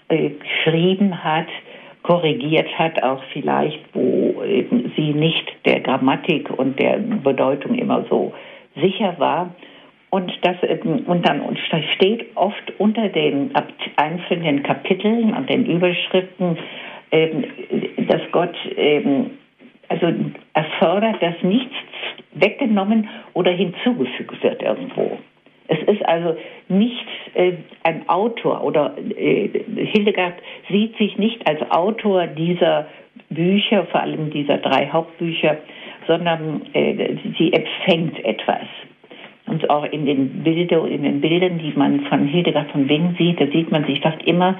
äh, geschrieben hat, korrigiert hat, auch vielleicht, wo eben sie nicht der Grammatik und der Bedeutung immer so sicher war. Und das dann und das steht oft unter den einzelnen Kapiteln und den Überschriften, ähm, dass Gott ähm, also erfordert, dass nichts weggenommen oder hinzugefügt wird irgendwo. Es ist also nicht äh, ein Autor oder äh, Hildegard sieht sich nicht als Autor dieser Bücher, vor allem dieser drei Hauptbücher, sondern äh, sie empfängt etwas. Und auch in den, Bilder, in den Bildern, die man von Hildegard von Bingen sieht, da sieht man sich fast immer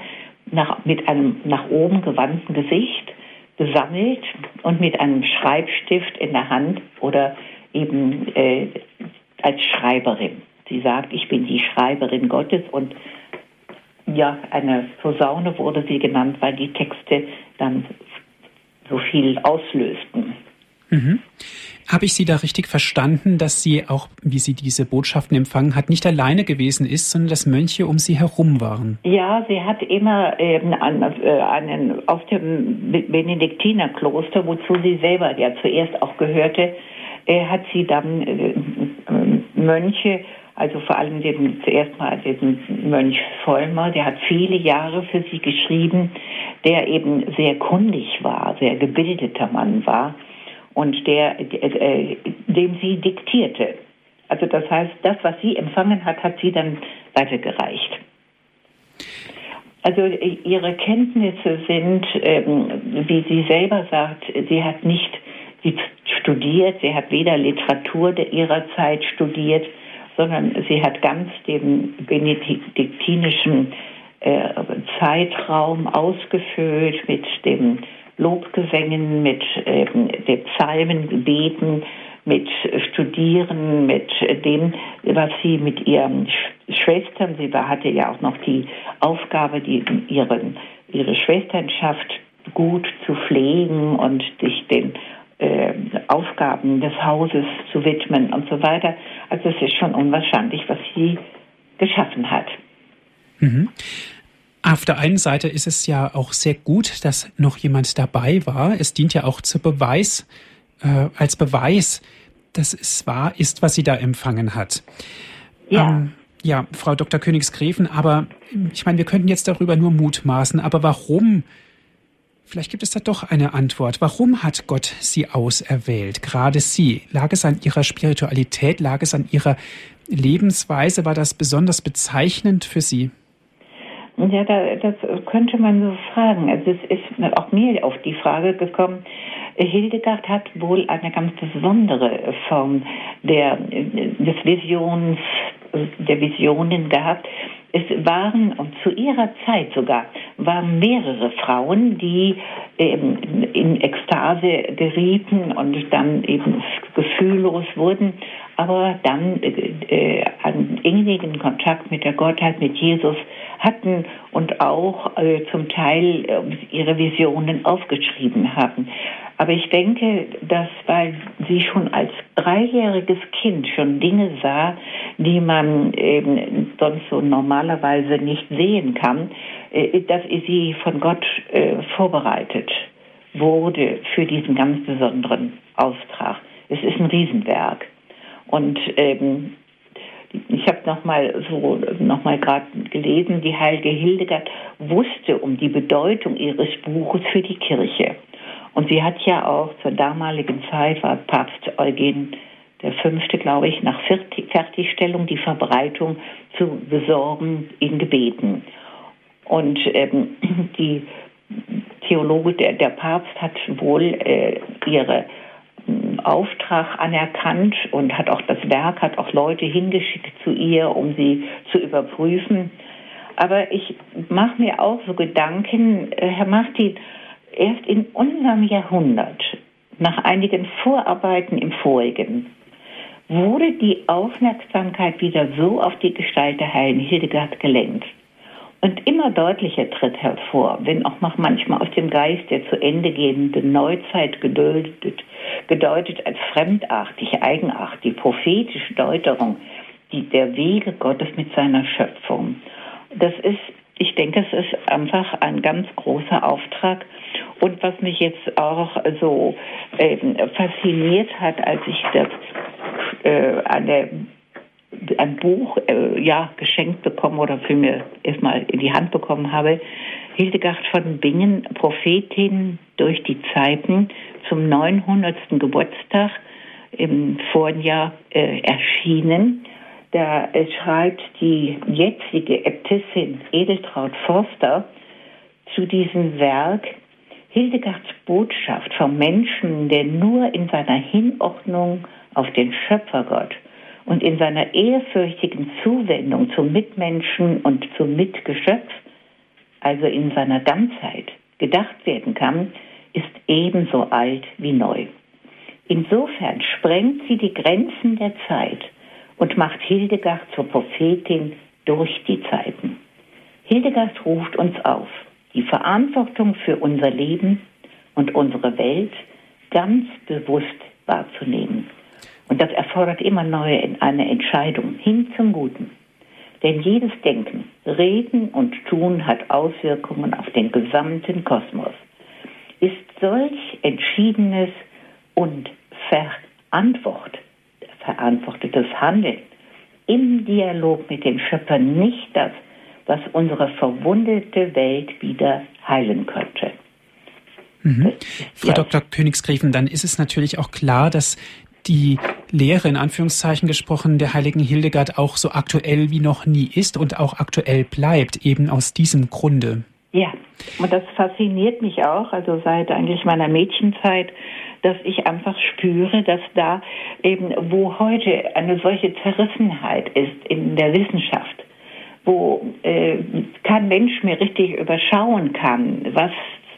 nach, mit einem nach oben gewandten Gesicht gesammelt und mit einem Schreibstift in der Hand oder eben äh, als Schreiberin. Sie sagt, ich bin die Schreiberin Gottes und ja, eine Posaune wurde sie genannt, weil die Texte dann so viel auslösten. Mhm. Habe ich Sie da richtig verstanden, dass sie auch, wie sie diese Botschaften empfangen hat, nicht alleine gewesen ist, sondern dass Mönche um sie herum waren? Ja, sie hat immer ähm, an, äh, einen, auf dem Benediktinerkloster, wozu sie selber ja zuerst auch gehörte, äh, hat sie dann äh, Mönche, also vor allem den, zuerst mal den Mönch Vollmer, der hat viele Jahre für sie geschrieben, der eben sehr kundig war, sehr gebildeter Mann war und der, äh, dem sie diktierte. Also das heißt, das, was sie empfangen hat, hat sie dann weitergereicht. Also ihre Kenntnisse sind, ähm, wie sie selber sagt, sie hat nicht studiert, sie hat weder Literatur ihrer Zeit studiert, sondern sie hat ganz den benediktinischen äh, Zeitraum ausgefüllt mit dem Lobgesängen, mit äh, den Psalmengebeten, mit Studieren, mit dem, was sie mit ihren Schwestern, sie hatte ja auch noch die Aufgabe, die, ihren, ihre Schwesternschaft gut zu pflegen und sich den äh, Aufgaben des Hauses zu widmen und so weiter. Also es ist schon unwahrscheinlich, was sie geschaffen hat. Mhm. Auf der einen Seite ist es ja auch sehr gut, dass noch jemand dabei war. Es dient ja auch zu Beweis, äh, als Beweis, dass es wahr ist, was sie da empfangen hat. Ja. Ähm, ja, Frau Dr. Königsgräfen, aber ich meine, wir könnten jetzt darüber nur mutmaßen, aber warum? Vielleicht gibt es da doch eine Antwort. Warum hat Gott sie auserwählt? Gerade sie. Lag es an ihrer Spiritualität? Lag es an ihrer Lebensweise? War das besonders bezeichnend für sie? Ja, da, das könnte man so fragen. Also es ist auch mir auf die Frage gekommen, Hildegard hat wohl eine ganz besondere Form der, des Visions, der Visionen gehabt. Es waren, und zu ihrer Zeit sogar, waren mehrere Frauen, die ähm, in Ekstase gerieten und dann eben gefühllos wurden, aber dann äh, einen innigen Kontakt mit der Gottheit, mit Jesus hatten und auch äh, zum Teil äh, ihre Visionen aufgeschrieben haben. Aber ich denke, dass weil sie schon als dreijähriges Kind schon Dinge sah, die man eben sonst so normalerweise nicht sehen kann, äh, dass sie von Gott äh, vorbereitet wurde für diesen ganz besonderen Auftrag. Es ist ein Riesenwerk. Und ähm, ich habe noch mal so noch mal gerade gelesen, die heilige Hildegard wusste um die Bedeutung ihres Buches für die Kirche. Und sie hat ja auch zur damaligen Zeit war Papst Eugen der Fünfte, glaube ich, nach Fertigstellung die Verbreitung zu besorgen in Gebeten. Und ähm, die Theologe, der, der Papst hat wohl äh, ihre Auftrag anerkannt und hat auch das Werk, hat auch Leute hingeschickt zu ihr, um sie zu überprüfen. Aber ich mache mir auch so Gedanken, äh, Herr Martin, erst in unserem Jahrhundert, nach einigen Vorarbeiten im vorigen, wurde die Aufmerksamkeit wieder so auf die Gestalt der Heiligen Hildegard gelenkt. Und immer deutlicher tritt hervor, wenn auch noch manchmal aus dem Geist der zu Ende gehenden Neuzeit geduldet, gedeutet als fremdartig, eigenartig, prophetische Deuterung die, der Wege Gottes mit seiner Schöpfung. Das ist, ich denke, es ist einfach ein ganz großer Auftrag. Und was mich jetzt auch so äh, fasziniert hat, als ich das äh, an der ein Buch äh, ja geschenkt bekommen oder für mir erstmal in die Hand bekommen habe. Hildegard von Bingen, Prophetin durch die Zeiten, zum 900. Geburtstag im Vorjahr äh, erschienen. Da äh, schreibt die jetzige Äbtissin Edeltraut Forster zu diesem Werk Hildegards Botschaft vom Menschen, der nur in seiner Hinordnung auf den Schöpfergott und in seiner ehrfürchtigen Zuwendung zum Mitmenschen und zum Mitgeschöpf, also in seiner Ganzheit, gedacht werden kann, ist ebenso alt wie neu. Insofern sprengt sie die Grenzen der Zeit und macht Hildegard zur Prophetin durch die Zeiten. Hildegard ruft uns auf, die Verantwortung für unser Leben und unsere Welt ganz bewusst wahrzunehmen. Und das erfordert immer neue eine Entscheidung hin zum Guten. Denn jedes Denken, Reden und Tun hat Auswirkungen auf den gesamten Kosmos. Ist solch entschiedenes und verantwort, verantwortetes Handeln im Dialog mit dem Schöpfer nicht das, was unsere verwundete Welt wieder heilen könnte. Mhm. Frau ja. Dr. Königsgräfen, dann ist es natürlich auch klar, dass die Lehre in Anführungszeichen gesprochen der heiligen Hildegard auch so aktuell wie noch nie ist und auch aktuell bleibt, eben aus diesem Grunde. Ja, und das fasziniert mich auch, also seit eigentlich meiner Mädchenzeit, dass ich einfach spüre, dass da eben, wo heute eine solche Zerrissenheit ist in der Wissenschaft, wo äh, kein Mensch mehr richtig überschauen kann, was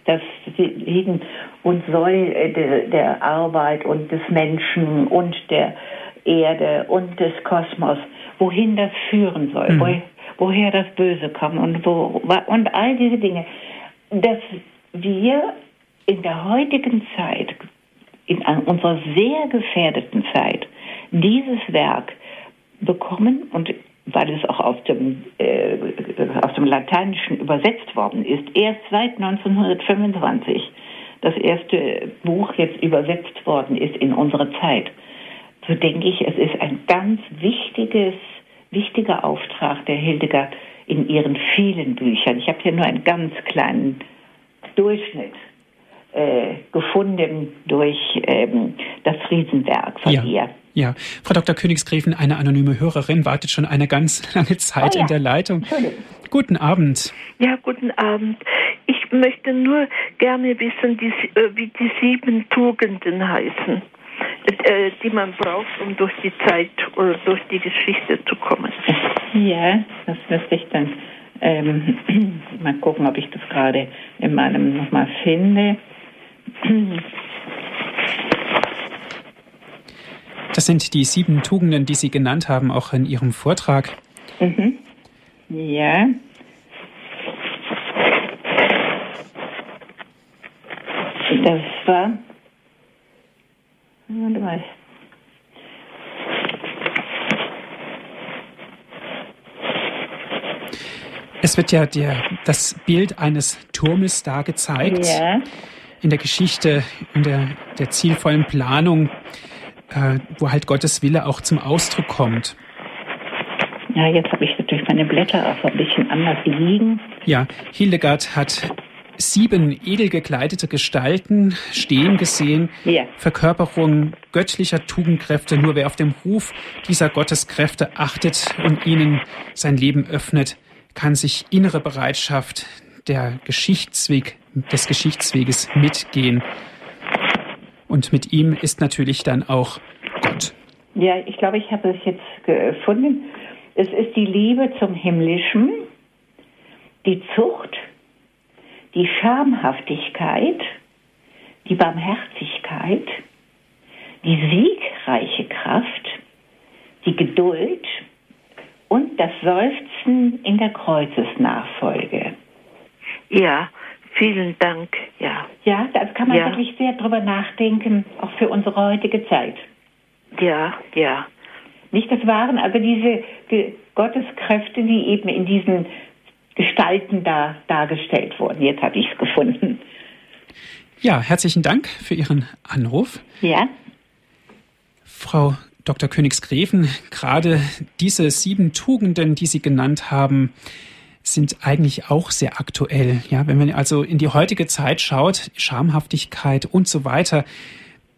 das Hin und Soll äh, der, der Arbeit und des Menschen und der Erde und des Kosmos, wohin das führen soll, mhm. wo, woher das Böse kommt und, wo, und all diese Dinge, dass wir in der heutigen Zeit, in unserer sehr gefährdeten Zeit, dieses Werk bekommen und weil es auch aus dem, äh, aus dem Lateinischen übersetzt worden ist, erst seit 1925 das erste Buch jetzt übersetzt worden ist in unsere Zeit, so denke ich, es ist ein ganz wichtiges, wichtiger Auftrag der Hildegard in ihren vielen Büchern. Ich habe hier nur einen ganz kleinen Durchschnitt äh, gefunden durch ähm, das Riesenwerk von ja. ihr. Ja, Frau Dr. Königsgräfen, eine anonyme Hörerin wartet schon eine ganz <laughs> lange Zeit oh ja. in der Leitung. Guten Abend. Ja, guten Abend. Ich möchte nur gerne wissen, die, äh, wie die sieben Tugenden heißen, äh, die man braucht, um durch die Zeit oder durch die Geschichte zu kommen. Ja, das müsste ich dann ähm, <clears throat> mal gucken, ob ich das gerade in meinem nochmal finde. <clears throat> Das sind die sieben Tugenden, die Sie genannt haben, auch in Ihrem Vortrag. Mhm. Ja. Das war. Warte mal. Es wird ja der, das Bild eines Turmes da gezeigt. Ja. In der Geschichte, in der, der zielvollen Planung, äh, wo halt Gottes Wille auch zum Ausdruck kommt. Ja, jetzt habe ich natürlich meine Blätter auch ein bisschen anders liegen. Ja, Hildegard hat sieben edel gekleidete Gestalten stehen gesehen. Ja. Verkörperung göttlicher Tugendkräfte. Nur wer auf dem Ruf dieser Gotteskräfte achtet und ihnen sein Leben öffnet, kann sich innere Bereitschaft der Geschichtsweg, des Geschichtsweges mitgehen. Und mit ihm ist natürlich dann auch Gott. Ja, ich glaube, ich habe es jetzt gefunden. Es ist die Liebe zum Himmlischen, die Zucht, die Schamhaftigkeit, die Barmherzigkeit, die siegreiche Kraft, die Geduld und das Seufzen in der Kreuzesnachfolge. Ja, vielen Dank. Ja, Ja, da kann man Ja. wirklich sehr drüber nachdenken, auch für unsere heutige Zeit. ja, ja. Nicht, das waren also diese Gotteskräfte, die eben in diesen Gestalten da dargestellt wurden. Jetzt habe ich es gefunden. Ja, herzlichen Dank für Ihren Anruf. Ja, Frau Dr. Königsgräfen, gerade diese sieben Tugenden, die Sie genannt haben, sind eigentlich auch sehr aktuell. Ja, wenn man also in die heutige Zeit schaut, Schamhaftigkeit und so weiter,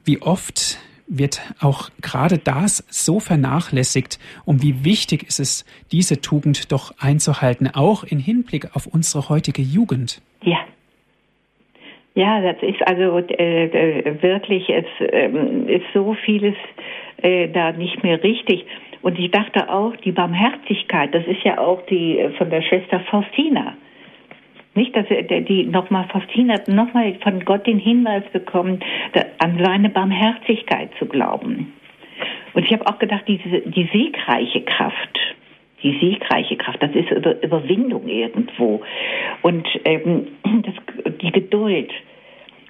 wie oft wird auch gerade das so vernachlässigt und wie wichtig ist es, diese Tugend doch einzuhalten, auch in Hinblick auf unsere heutige Jugend. ja. Ja, das ist also äh, äh, wirklich, es ähm, ist so vieles äh, da nicht mehr richtig. Und ich dachte auch, die Barmherzigkeit, das ist ja auch die äh, von der Schwester Faustina. Nicht, dass er- die nochmal, Faustina hat nochmal von Gott den Hinweis bekommen, an seine Barmherzigkeit zu glauben. Und ich habe auch gedacht, diese, die siegreiche Kraft, die siegreiche Kraft, das ist Über, Überwindung irgendwo. Und ähm, <clears throat> das, die Geduld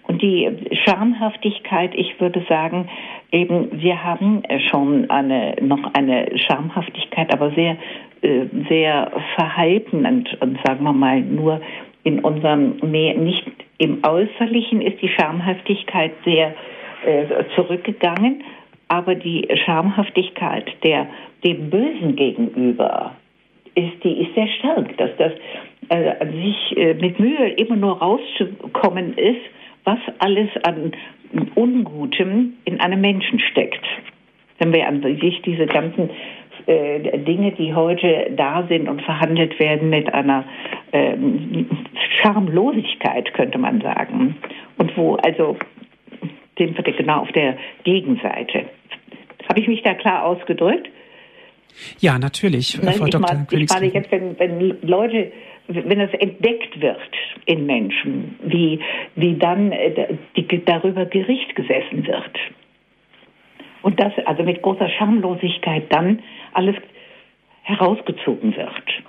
die Schamhaftigkeit, ich würde sagen, eben, wir haben schon eine, noch eine Schamhaftigkeit, aber sehr, äh, sehr verhalten und, und sagen wir mal nur in unserem, nicht im Äußerlichen ist die Schamhaftigkeit sehr äh, zurückgegangen, aber die Schamhaftigkeit der, dem Bösen gegenüber ist, die ist sehr stark, dass das äh, sich äh, mit Mühe immer nur rauszukommen ist, was alles an Ungutem in einem Menschen steckt. Wenn wir an sich diese ganzen äh, Dinge, die heute da sind und verhandelt werden mit einer ähm, Schamlosigkeit, könnte man sagen. Und wo, also, sind wir genau auf der Gegenseite. Habe ich mich da klar ausgedrückt? Ja, natürlich, Nein, Frau Dr. meine, ich meine jetzt, wenn, wenn Leute, wenn es entdeckt wird in Menschen, wie, wie dann äh, die, darüber Gericht gesessen wird. Und das also mit großer Schamlosigkeit dann alles herausgezogen wird.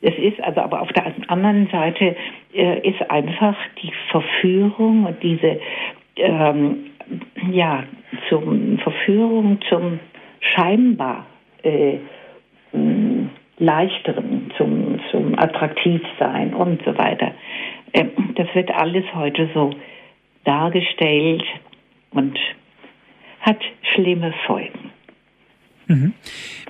Es ist also aber auf der anderen Seite äh, ist einfach die Verführung und diese ähm, ja zum Verführung zum scheinbar äh, leichteren, zum zum attraktivsein und so weiter. Äh, das wird alles heute so dargestellt und hat schlimme Folgen. Mhm.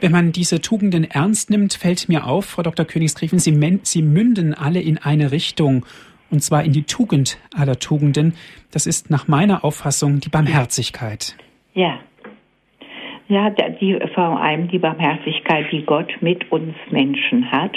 Wenn man diese Tugenden ernst nimmt, fällt mir auf, Frau Dr. Königsgräfen, sie, sie münden alle in eine Richtung, und zwar in die Tugend aller Tugenden. Das ist nach meiner Auffassung die Barmherzigkeit. Ja. Ja, die, vor allem die Barmherzigkeit, die Gott mit uns Menschen hat.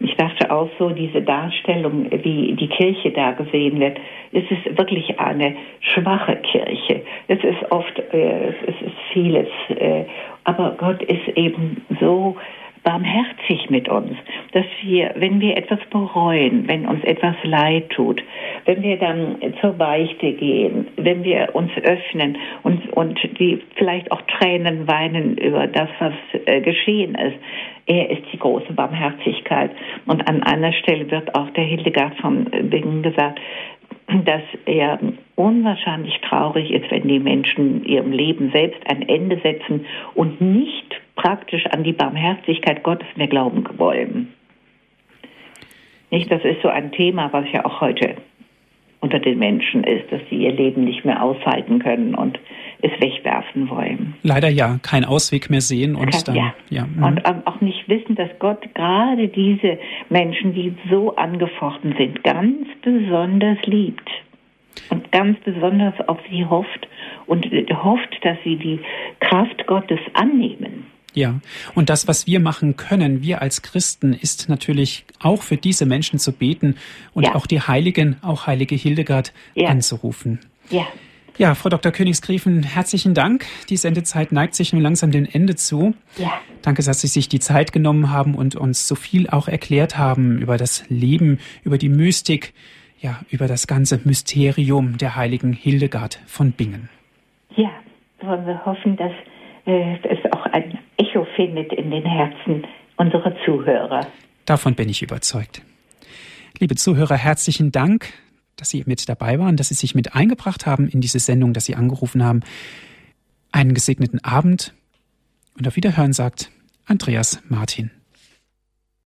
Ich dachte auch so, diese Darstellung, wie die Kirche da gesehen wird, es ist wirklich eine schwache Kirche. Es ist oft, äh, es ist vieles, äh, aber Gott ist eben so barmherzig mit uns, dass wir, wenn wir etwas bereuen, wenn uns etwas leid tut, wenn wir dann zur Beichte gehen, wenn wir uns öffnen und, und die vielleicht auch Tränen weinen über das, was äh, geschehen ist, er ist die große Barmherzigkeit. Und an einer Stelle wird auch der Hildegard von Bingen gesagt, dass er unwahrscheinlich traurig ist, wenn die Menschen ihrem Leben selbst ein Ende setzen und nicht praktisch an die Barmherzigkeit Gottes mehr glauben wollen. Nicht, das ist so ein Thema, was ja auch heute unter den Menschen ist, dass sie ihr Leben nicht mehr aushalten können und es wegwerfen wollen. Leider ja, kein Ausweg mehr sehen und Kann, dann ja. ja mhm. und ähm, auch nicht wissen, dass Gott gerade diese Menschen, die so angefochten sind, ganz besonders liebt und ganz besonders auf sie hofft und hofft, dass sie die Kraft Gottes annehmen. Ja, und das, was wir machen können, wir als Christen, ist natürlich auch für diese Menschen zu beten und Ja. auch die Heiligen, auch heilige Hildegard, Ja. anzurufen. Ja, Ja, Frau Dr. Königsgräfen, herzlichen Dank. Die Sendezeit neigt sich nun langsam dem Ende zu. ja, Danke, dass Sie sich die Zeit genommen haben und uns so viel auch erklärt haben über das Leben, über die Mystik, ja, über das ganze Mysterium der heiligen Hildegard von Bingen. ja. Wollen wir hoffen, dass äh, es auch ein Echo findet in den Herzen unserer Zuhörer. Davon bin ich überzeugt. Liebe Zuhörer, herzlichen Dank, dass Sie mit dabei waren, dass Sie sich mit eingebracht haben in diese Sendung, dass Sie angerufen haben. Einen gesegneten Abend und auf Wiederhören sagt Andreas Martin.